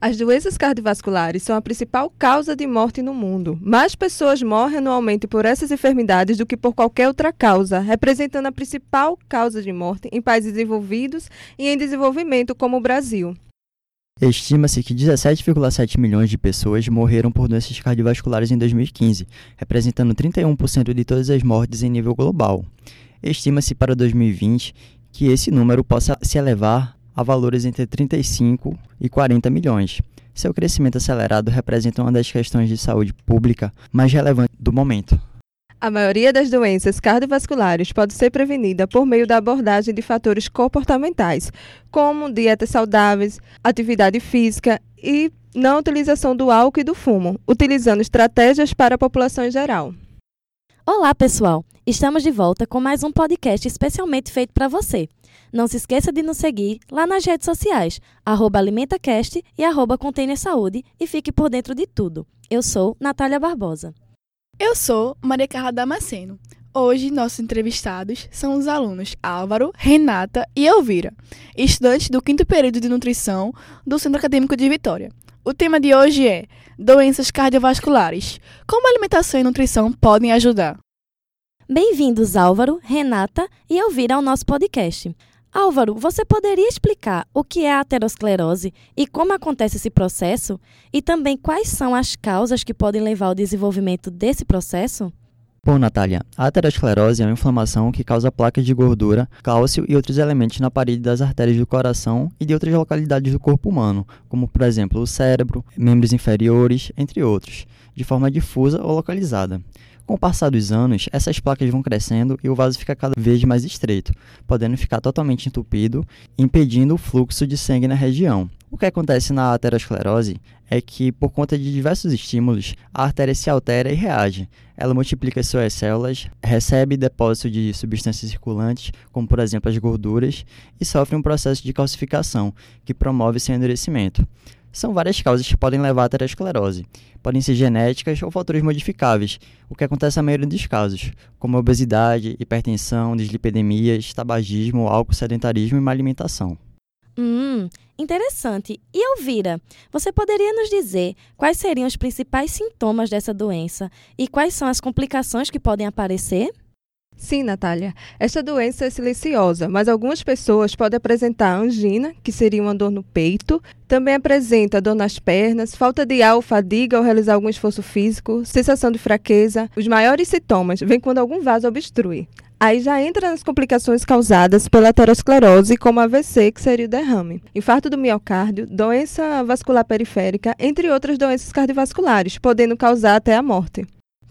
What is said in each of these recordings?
As doenças cardiovasculares são a principal causa de morte no mundo. Mais pessoas morrem anualmente por essas enfermidades do que por qualquer outra causa, representando a principal causa de morte em países desenvolvidos e em desenvolvimento, como o Brasil. Estima-se que 17,7 milhões de pessoas morreram por doenças cardiovasculares em 2015, representando 31% de todas as mortes em nível global. Estima-se para 2020 que esse número possa se elevar a valores entre 35 e 40 milhões. Seu crescimento acelerado representa uma das questões de saúde pública mais relevantes do momento. A maioria das doenças cardiovasculares pode ser prevenida por meio da abordagem de fatores comportamentais, como dietas saudáveis, atividade física e não utilização do álcool e do fumo, utilizando estratégias para a população em geral. Olá, pessoal! Estamos de volta com mais um podcast especialmente feito para você. Não se esqueça de nos seguir lá nas redes sociais, AlimentaCast e arroba Container Saúde e fique por dentro de tudo. Eu sou Natália Barbosa. Eu sou Maria Carla Damasceno. Hoje, nossos entrevistados são os alunos Álvaro, Renata e Elvira, estudantes do quinto período de nutrição do Centro Acadêmico de Vitória. O tema de hoje é doenças cardiovasculares. Como alimentação e nutrição podem ajudar? Bem-vindos, Álvaro, Renata e Elvira ao nosso podcast. Álvaro, você poderia explicar o que é a aterosclerose e como acontece esse processo? E também quais são as causas que podem levar ao desenvolvimento desse processo? Bom, Natália, a aterosclerose é uma inflamação que causa placas de gordura, cálcio e outros elementos na parede das artérias do coração e de outras localidades do corpo humano, como por exemplo o cérebro, membros inferiores, entre outros, de forma difusa ou localizada. Com o passar dos anos, essas placas vão crescendo e o vaso fica cada vez mais estreito, podendo ficar totalmente entupido, impedindo o fluxo de sangue na região. O que acontece na aterosclerose é que, por conta de diversos estímulos, a artéria se altera e reage. Ela multiplica suas células, recebe depósito de substâncias circulantes, como por exemplo as gorduras, e sofre um processo de calcificação, que promove seu endurecimento. São várias causas que podem levar à aterosclerose. Podem ser genéticas ou fatores modificáveis, o que acontece na maioria dos casos, como obesidade, hipertensão, dislipidemias, tabagismo, álcool, sedentarismo e má alimentação. Hum, interessante. E Elvira, você poderia nos dizer quais seriam os principais sintomas dessa doença e quais são as complicações que podem aparecer? Sim, Natália. Esta doença é silenciosa, mas algumas pessoas podem apresentar angina, que seria uma dor no peito. Também apresenta dor nas pernas, falta de ar ou fadiga ao realizar algum esforço físico, sensação de fraqueza. Os maiores sintomas vêm quando algum vaso obstrui. Aí já entra nas complicações causadas pela aterosclerose, como AVC, que seria o derrame, infarto do miocárdio, doença vascular periférica, entre outras doenças cardiovasculares, podendo causar até a morte.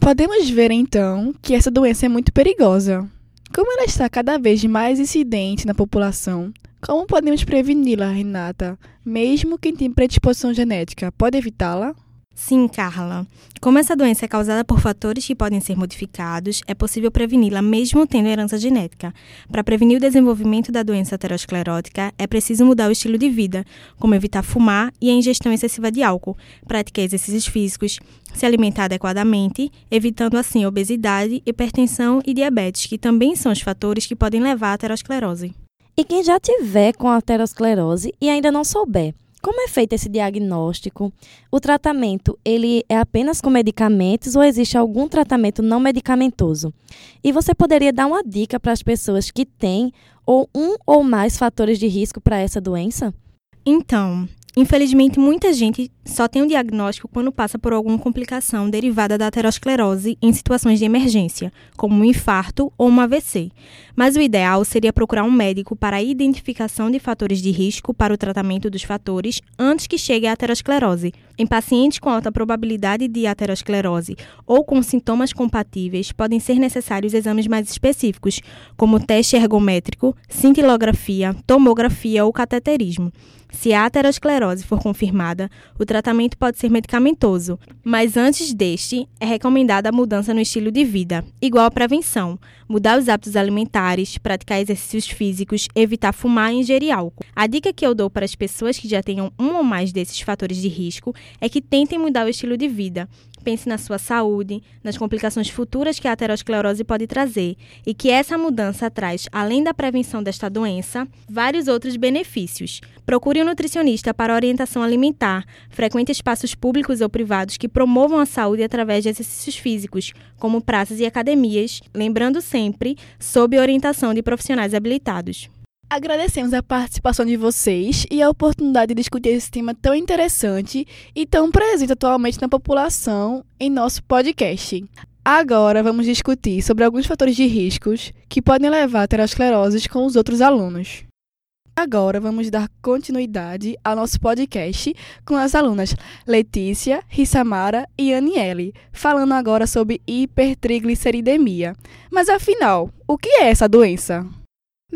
Podemos ver então que essa doença é muito perigosa. Como ela está cada vez mais incidente na população, como podemos preveni-la, Renata? Mesmo quem tem predisposição genética, pode evitá-la? Sim, Carla. Como essa doença é causada por fatores que podem ser modificados, é possível preveni-la mesmo tendo herança genética. Para prevenir o desenvolvimento da doença aterosclerótica, é preciso mudar o estilo de vida, como evitar fumar e a ingestão excessiva de álcool, praticar exercícios físicos, se alimentar adequadamente, evitando assim obesidade, hipertensão e diabetes, que também são os fatores que podem levar à aterosclerose. E quem já tiver com aterosclerose e ainda não souber, como é feito esse diagnóstico? O tratamento, ele é apenas com medicamentos ou existe algum tratamento não medicamentoso? E você poderia dar uma dica para as pessoas que têm ou um ou mais fatores de risco para essa doença? Então, Infelizmente, muita gente só tem o diagnóstico quando passa por alguma complicação derivada da aterosclerose em situações de emergência, como um infarto ou um AVC. Mas o ideal seria procurar um médico para a identificação de fatores de risco para o tratamento dos fatores antes que chegue à aterosclerose, Em pacientes com alta probabilidade de aterosclerose ou com sintomas compatíveis, podem ser necessários exames mais específicos, como teste ergométrico, cintilografia, tomografia ou cateterismo. Se a aterosclerose for confirmada, o tratamento pode ser medicamentoso, mas antes deste, é recomendada a mudança no estilo de vida, igual a prevenção, mudar os hábitos alimentares, praticar exercícios físicos, evitar fumar e ingerir álcool. A dica que eu dou para as pessoas que já tenham um ou mais desses fatores de risco é que tentem mudar o estilo de vida, pense na sua saúde, nas complicações futuras que a aterosclerose pode trazer e que essa mudança traz, além da prevenção desta doença, vários outros benefícios. Procure um nutricionista para orientação alimentar, frequente espaços públicos ou privados que promovam a saúde através de exercícios físicos, como praças e academias, lembrando sempre sob orientação de profissionais habilitados. Agradecemos a participação de vocês e a oportunidade de discutir esse tema tão interessante e tão presente atualmente na população em nosso podcast. Agora vamos discutir sobre alguns fatores de riscos que podem levar a aterosclerose com os outros alunos. Agora vamos dar continuidade ao nosso podcast com as alunas Letícia, Rissamara e Aniele, falando agora sobre hipertrigliceridemia. Mas afinal, o que é essa doença?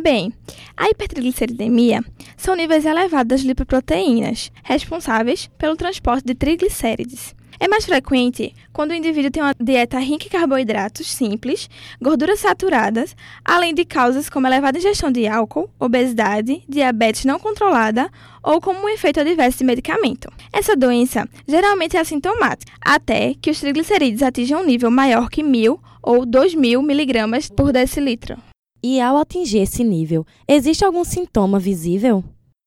Bem, a hipertrigliceridemia são níveis elevados das lipoproteínas, responsáveis pelo transporte de triglicérides. É mais frequente quando o indivíduo tem uma dieta rica em carboidratos simples, gorduras saturadas, além de causas como elevada ingestão de álcool, obesidade, diabetes não controlada ou como um efeito adverso de medicamento. Essa doença geralmente é assintomática, até que os triglicerídeos atinjam um nível maior que 1.000 ou 2.000 miligramas por decilitro. E ao atingir esse nível, existe algum sintoma visível?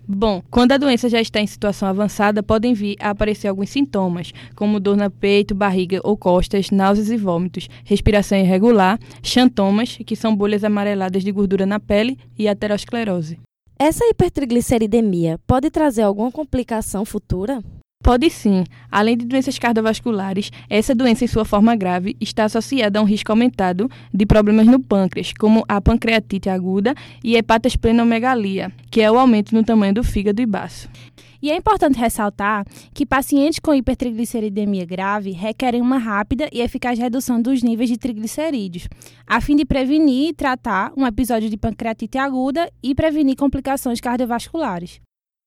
Bom, quando a doença já está em situação avançada, podem vir a aparecer alguns sintomas, como dor no peito, barriga ou costas, náuseas e vômitos, respiração irregular, xantomas, que são bolhas amareladas de gordura na pele, e aterosclerose. Essa hipertrigliceridemia pode trazer alguma complicação futura? Pode sim. Além de doenças cardiovasculares, essa doença, em sua forma grave, está associada a um risco aumentado de problemas no pâncreas, como a pancreatite aguda e hepatosplenomegalia, que é o aumento no tamanho do fígado e baço. E é importante ressaltar que pacientes com hipertrigliceridemia grave requerem uma rápida e eficaz redução dos níveis de triglicerídeos, a fim de prevenir e tratar um episódio de pancreatite aguda e prevenir complicações cardiovasculares.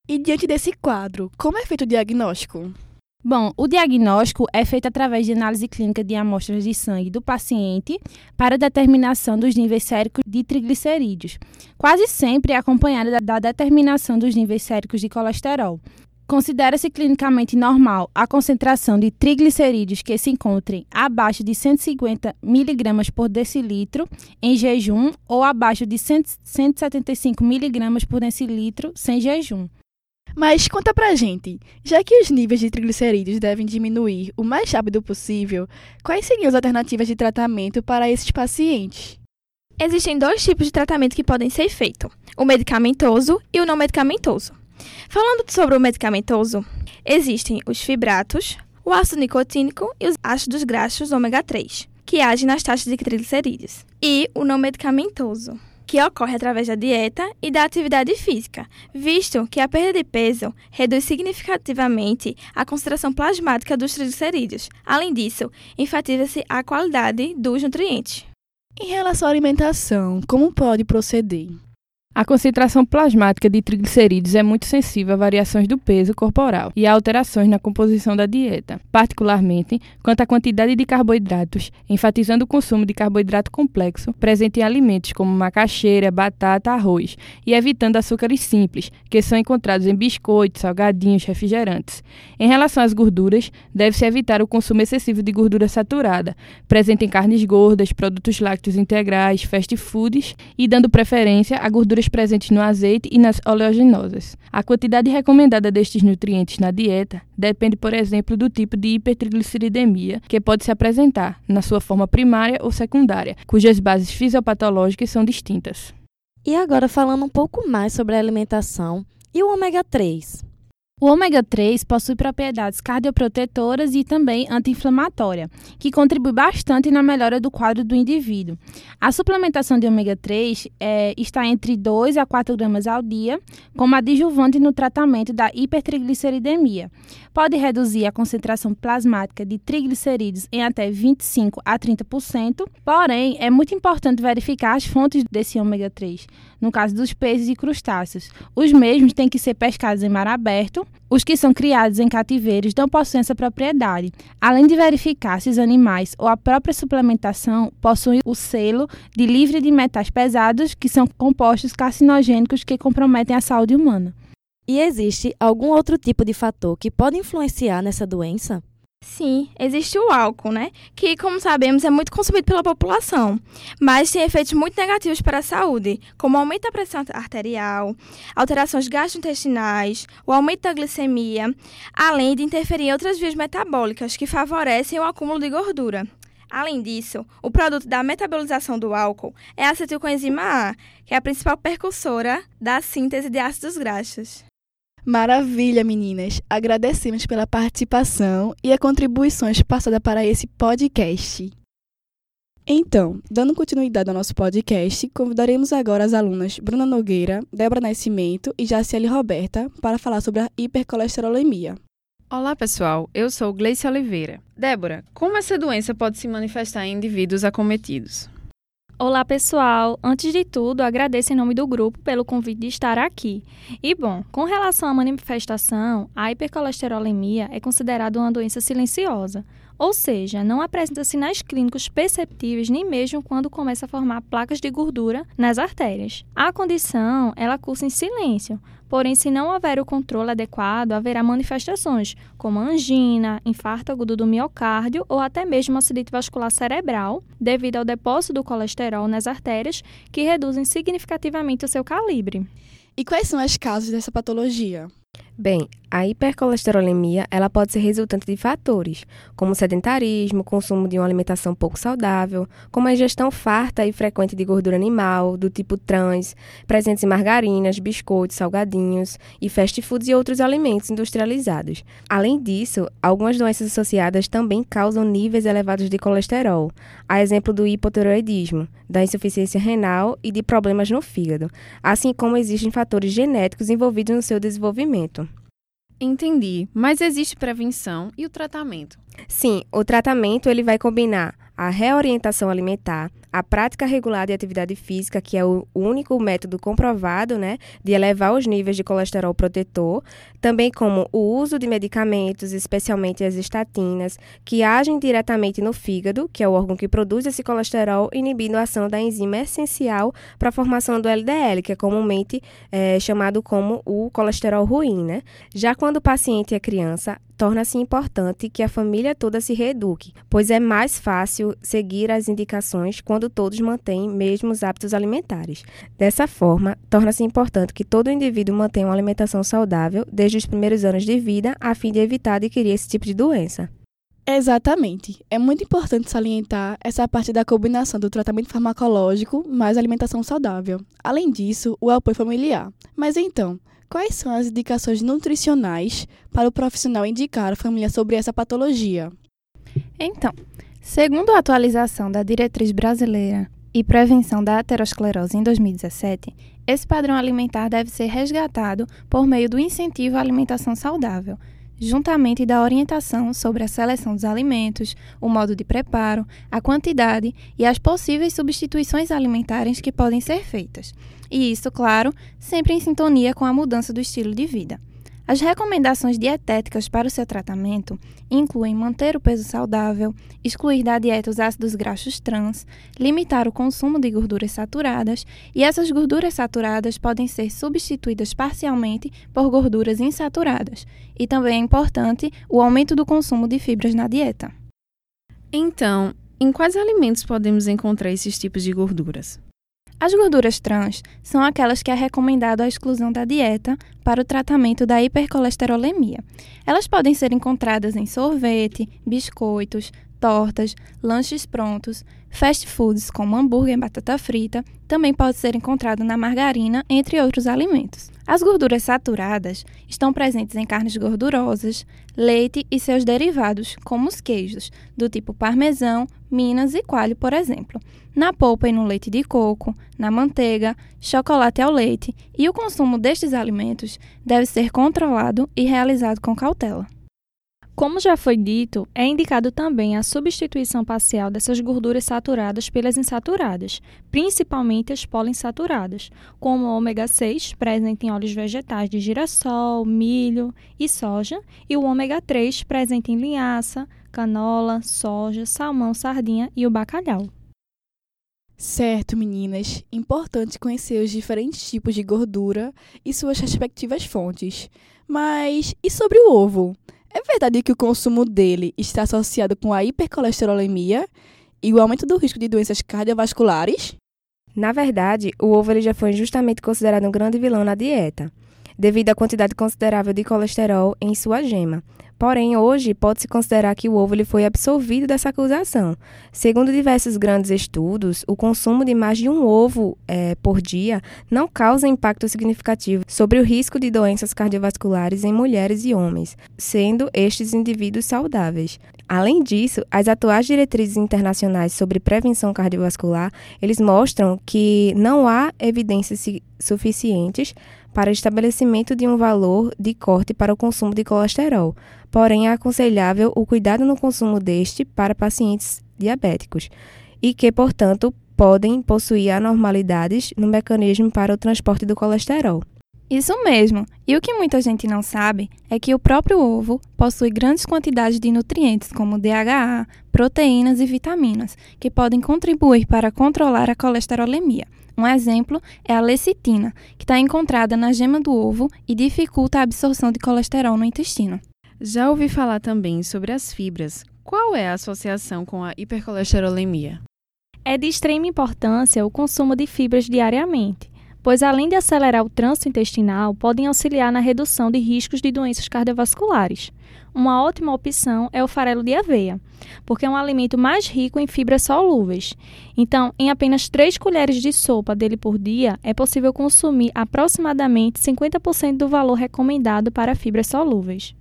E diante desse quadro, como é feito o diagnóstico? Bom, o diagnóstico é feito através de análise clínica de amostras de sangue do paciente para determinação dos níveis séricos de triglicerídeos, quase sempre acompanhada da determinação dos níveis séricos de colesterol. Considera-se clinicamente normal a concentração de triglicerídeos que se encontrem abaixo de 150 mg por decilitro em jejum ou abaixo de 175 mg por decilitro sem jejum. Mas conta pra gente, já que os níveis de triglicerídeos devem diminuir o mais rápido possível, quais seriam as alternativas de tratamento para esses pacientes? Existem dois tipos de tratamento que podem ser feitos: o medicamentoso e o não medicamentoso. Falando sobre o medicamentoso, existem os fibratos, o ácido nicotínico e os ácidos graxos ômega 3, que agem nas taxas de triglicerídeos, e o não medicamentoso, que ocorre através da dieta e da atividade física, visto que a perda de peso reduz significativamente a concentração plasmática dos triglicerídeos. Além disso, enfatiza-se a qualidade dos nutrientes. Em relação à alimentação, como pode proceder? A concentração plasmática de triglicerídeos é muito sensível a variações do peso corporal e a alterações na composição da dieta, particularmente quanto à quantidade de carboidratos, enfatizando o consumo de carboidrato complexo presente em alimentos como macaxeira, batata, arroz, e evitando açúcares simples, que são encontrados em biscoitos, salgadinhos, refrigerantes. Em relação às gorduras, deve-se evitar o consumo excessivo de gordura saturada, presente em carnes gordas, produtos lácteos integrais, fast foods e dando preferência a gorduras presentes no azeite e nas oleaginosas. A quantidade recomendada destes nutrientes na dieta depende, por exemplo, do tipo de hipertrigliceridemia que pode se apresentar, na sua forma primária ou secundária, cujas bases fisiopatológicas são distintas. E agora falando um pouco mais sobre a alimentação e o ômega 3. O ômega 3 possui propriedades cardioprotetoras e também anti-inflamatória, que contribui bastante na melhora do quadro do indivíduo. A suplementação de ômega 3 é, está entre 2 a 4 gramas ao dia, como adjuvante no tratamento da hipertrigliceridemia. Pode reduzir a concentração plasmática de triglicerídeos em até 25 a 30%, porém, é muito importante verificar as fontes desse ômega 3. No caso dos peixes e crustáceos, os mesmos têm que ser pescados em mar aberto os que são criados em cativeiros não possuem essa propriedade, além de verificar se os animais ou a própria suplementação possuem o selo de livre de metais pesados, que são compostos carcinogênicos que comprometem a saúde humana. E existe algum outro tipo de fator que pode influenciar nessa doença? Sim, existe o álcool, né? Que, como sabemos, é muito consumido pela população, mas tem efeitos muito negativos para a saúde, como aumento da pressão arterial, alterações gastrointestinais, o aumento da glicemia, além de interferir em outras vias metabólicas que favorecem o acúmulo de gordura. Além disso, o produto da metabolização do álcool é a acetilcoenzima A, que é a principal percussora da síntese de ácidos graxos. Maravilha, meninas! Agradecemos pela participação e as contribuições passadas para esse podcast. Então, dando continuidade ao nosso podcast, convidaremos agora as alunas Bruna Nogueira, Débora Nascimento e Jaciele Roberta para falar sobre a hipercolesterolemia. Olá, pessoal. Eu sou Gleice Oliveira. Débora, como essa doença pode se manifestar em indivíduos acometidos? Olá, pessoal! Antes de tudo, agradeço em nome do grupo pelo convite de estar aqui. E, bom, com relação à manifestação, a hipercolesterolemia é considerada uma doença silenciosa, ou seja, não apresenta sinais clínicos perceptíveis nem mesmo quando começa a formar placas de gordura nas artérias. A condição, ela cursa em silêncio, Porém, se não houver o controle adequado, haverá manifestações como angina, infarto agudo do miocárdio ou até mesmo acidente vascular cerebral, devido ao depósito do colesterol nas artérias, que reduzem significativamente o seu calibre. E quais são as causas dessa patologia? Bem, a hipercolesterolemia ela pode ser resultante de fatores, como sedentarismo, consumo de uma alimentação pouco saudável, como a ingestão farta e frequente de gordura animal, do tipo trans, presentes em margarinas, biscoitos, salgadinhos e fast foods e outros alimentos industrializados. Além disso, algumas doenças associadas também causam níveis elevados de colesterol, a exemplo do hipotiroidismo, da insuficiência renal e de problemas no fígado, assim como existem fatores genéticos envolvidos no seu desenvolvimento. Entendi, mas existe prevenção e o tratamento? Sim, o tratamento ele vai combinar a reorientação alimentar, a prática regular de atividade física, que é o único método comprovado né, de elevar os níveis de colesterol protetor, também como o uso de medicamentos, especialmente as estatinas, que agem diretamente no fígado, que é o órgão que produz esse colesterol, inibindo a ação da enzima essencial para a formação do LDL, que é comumente é, chamado como o colesterol ruim. Né? Já quando o paciente é criança, torna-se importante que a família toda se reeduque, pois é mais fácil seguir as indicações quando todos mantêm mesmos hábitos alimentares. Dessa forma, torna-se importante que todo indivíduo mantenha uma alimentação saudável desde os primeiros anos de vida, a fim de evitar adquirir esse tipo de doença. Exatamente. É muito importante salientar essa parte da combinação do tratamento farmacológico mais alimentação saudável. Além disso, o apoio familiar. Mas então, Quais são as indicações nutricionais para o profissional indicar a família sobre essa patologia? Então, segundo a atualização da Diretriz Brasileira e Prevenção da Aterosclerose em 2017, esse padrão alimentar deve ser resgatado por meio do incentivo à alimentação saudável, juntamente da orientação sobre a seleção dos alimentos, o modo de preparo, a quantidade e as possíveis substituições alimentares que podem ser feitas. E isso, claro, sempre em sintonia com a mudança do estilo de vida. As recomendações dietéticas para o seu tratamento incluem manter o peso saudável, excluir da dieta os ácidos graxos trans, limitar o consumo de gorduras saturadas, e essas gorduras saturadas podem ser substituídas parcialmente por gorduras insaturadas. E também é importante o aumento do consumo de fibras na dieta. Então, em quais alimentos podemos encontrar esses tipos de gorduras? As gorduras trans são aquelas que é recomendado a exclusão da dieta para o tratamento da hipercolesterolemia. Elas podem ser encontradas em sorvete, biscoitos, tortas, lanches prontos, fast foods como hambúrguer e batata frita, também pode ser encontrado na margarina, entre outros alimentos. As gorduras saturadas estão presentes em carnes gordurosas, leite e seus derivados, como os queijos, do tipo parmesão, minas e coalho, por exemplo, na polpa e no leite de coco, na manteiga, chocolate ao leite, e o consumo destes alimentos deve ser controlado e realizado com cautela. Como já foi dito, é indicado também a substituição parcial dessas gorduras saturadas pelas insaturadas, principalmente as poliinsaturadas, como o ômega 6, presente em óleos vegetais de girassol, milho e soja, e o ômega 3, presente em linhaça, canola, soja, salmão, sardinha e o bacalhau. Certo, meninas. Importante conhecer os diferentes tipos de gordura e suas respectivas fontes. Mas e sobre o ovo? É verdade que o consumo dele está associado com a hipercolesterolemia e o aumento do risco de doenças cardiovasculares? Na verdade, o ovo ele já foi justamente considerado um grande vilão na dieta, devido à quantidade considerável de colesterol em sua gema. Porém, hoje pode-se considerar que o ovo ele foi absolvido dessa acusação. Segundo diversos grandes estudos, o consumo de mais de um ovo é, por dia não causa impacto significativo sobre o risco de doenças cardiovasculares em mulheres e homens, sendo estes indivíduos saudáveis. Além disso, as atuais diretrizes internacionais sobre prevenção cardiovascular, eles mostram que não há evidências suficientes para estabelecimento de um valor de corte para o consumo de colesterol, porém é aconselhável o cuidado no consumo deste para pacientes diabéticos e que, portanto, podem possuir anormalidades no mecanismo para o transporte do colesterol. Isso mesmo. E o que muita gente não sabe é que o próprio ovo possui grandes quantidades de nutrientes como DHA, proteínas e vitaminas, que podem contribuir para controlar a colesterolemia. Um exemplo é a lecitina, que está encontrada na gema do ovo e dificulta a absorção de colesterol no intestino. Já ouvi falar também sobre as fibras. Qual é a associação com a hipercolesterolemia? É de extrema importância o consumo de fibras diariamente, pois além de acelerar o trânsito intestinal, podem auxiliar na redução de riscos de doenças cardiovasculares. Uma ótima opção é o farelo de aveia, porque é um alimento mais rico em fibras solúveis. Então, em apenas 3 colheres de sopa dele por dia, é possível consumir aproximadamente 50% do valor recomendado para fibras solúveis.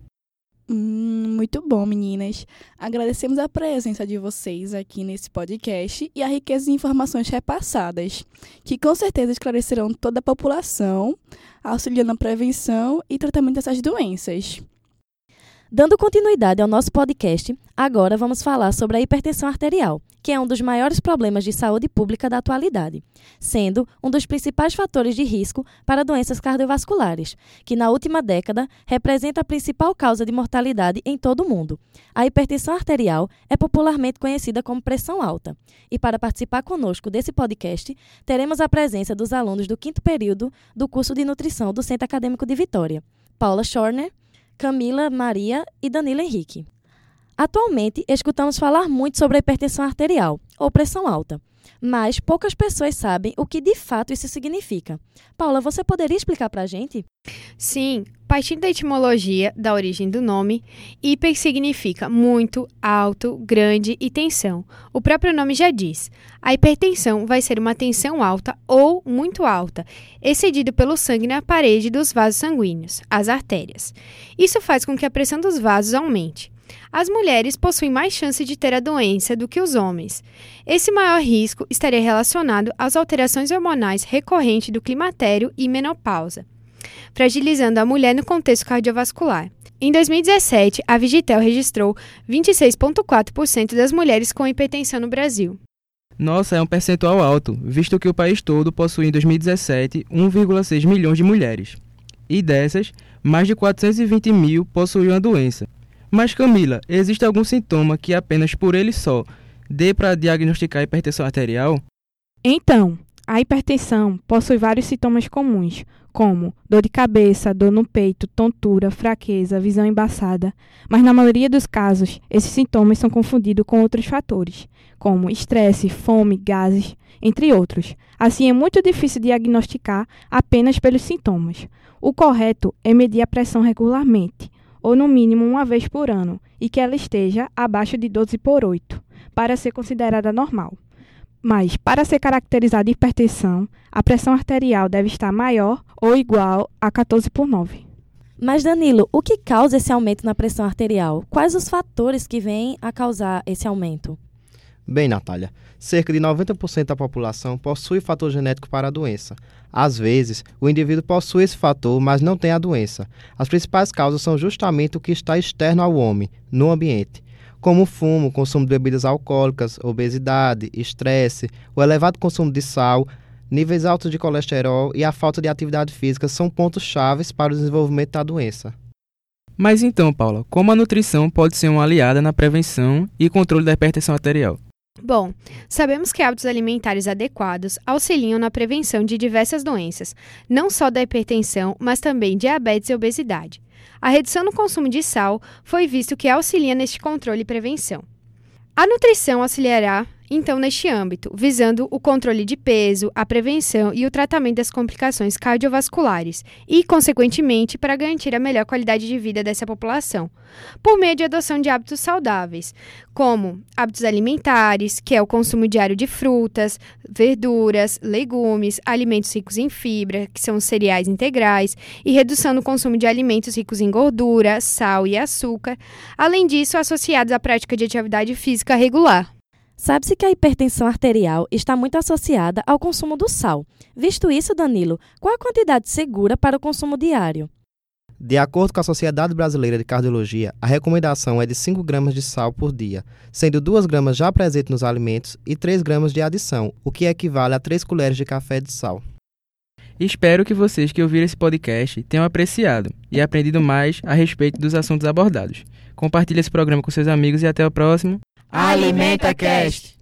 Hum, muito bom, meninas. Agradecemos a presença de vocês aqui nesse podcast e a riqueza de informações repassadas, que com certeza esclarecerão toda a população, auxiliando na prevenção e tratamento dessas doenças. Dando continuidade ao nosso podcast, agora vamos falar sobre a hipertensão arterial, que é um dos maiores problemas de saúde pública da atualidade, sendo um dos principais fatores de risco para doenças cardiovasculares, que na última década representa a principal causa de mortalidade em todo o mundo. A hipertensão arterial é popularmente conhecida como pressão alta. E para participar conosco desse podcast, teremos a presença dos alunos do quinto período do curso de nutrição do Centro Acadêmico de Vitória, Paula Schorner, Camila Maria e Danilo Henrique. Atualmente, escutamos falar muito sobre a hipertensão arterial, ou pressão alta, mas poucas pessoas sabem o que de fato isso significa. Paula, você poderia explicar para a gente? Sim, partindo da etimologia da origem do nome, hiper significa muito, alto, grande e tensão. O próprio nome já diz. A hipertensão vai ser uma tensão alta ou muito alta, excedido pelo sangue na parede dos vasos sanguíneos, as artérias. Isso faz com que a pressão dos vasos aumente. As mulheres possuem mais chance de ter a doença do que os homens. Esse maior risco estaria relacionado às alterações hormonais recorrentes do climatério e menopausa, fragilizando a mulher no contexto cardiovascular. Em 2017, a Vigitel registrou 26,4% das mulheres com hipertensão no Brasil. Nossa, é um percentual alto, visto que o país todo possui em 2017 1,6 milhões de mulheres. E dessas, mais de 420 mil possuíam a doença. Mas Camila, existe algum sintoma que apenas por ele só dê para diagnosticar hipertensão arterial? Então, a hipertensão possui vários sintomas comuns, como dor de cabeça, dor no peito, tontura, fraqueza, visão embaçada, mas na maioria dos casos, esses sintomas são confundidos com outros fatores, como estresse, fome, gases, entre outros. Assim, é muito difícil diagnosticar apenas pelos sintomas. O correto é medir a pressão regularmente, ou no mínimo uma vez por ano, e que ela esteja abaixo de 12 por 8, para ser considerada normal. Mas, para ser caracterizada hipertensão, a pressão arterial deve estar maior ou igual a 14 por 9. Mas, Danilo, o que causa esse aumento na pressão arterial? Quais os fatores que vêm a causar esse aumento? Bem, Natália, cerca de 90% da população possui fator genético para a doença. Às vezes, o indivíduo possui esse fator, mas não tem a doença. As principais causas são justamente o que está externo ao homem, no ambiente, como fumo, consumo de bebidas alcoólicas, obesidade, estresse, o elevado consumo de sal, níveis altos de colesterol e a falta de atividade física são pontos chaves para o desenvolvimento da doença. Mas então, Paula, como a nutrição pode ser uma aliada na prevenção e controle da hipertensão arterial? Bom, sabemos que hábitos alimentares adequados auxiliam na prevenção de diversas doenças, não só da hipertensão, mas também diabetes e obesidade. A redução no consumo de sal foi visto que auxilia neste controle e prevenção. A nutrição auxiliará então neste âmbito, visando o controle de peso, a prevenção e o tratamento das complicações cardiovasculares e, consequentemente, para garantir a melhor qualidade de vida dessa população, por meio de adoção de hábitos saudáveis, como hábitos alimentares, que é o consumo diário de frutas, verduras, legumes, alimentos ricos em fibra, que são os cereais integrais, e redução no consumo de alimentos ricos em gordura, sal e açúcar, além disso, associados à prática de atividade física regular. Sabe-se que a hipertensão arterial está muito associada ao consumo do sal. Visto isso, Danilo, qual a quantidade segura para o consumo diário? De acordo com a Sociedade Brasileira de Cardiologia, a recomendação é de 5 gramas de sal por dia, sendo 2 gramas já presentes nos alimentos e 3 gramas de adição, o que equivale a 3 colheres de café de sal. Espero que vocês que ouviram esse podcast tenham apreciado e aprendido mais a respeito dos assuntos abordados. Compartilhe esse programa com seus amigos e até o próximo. Alimenta Cast.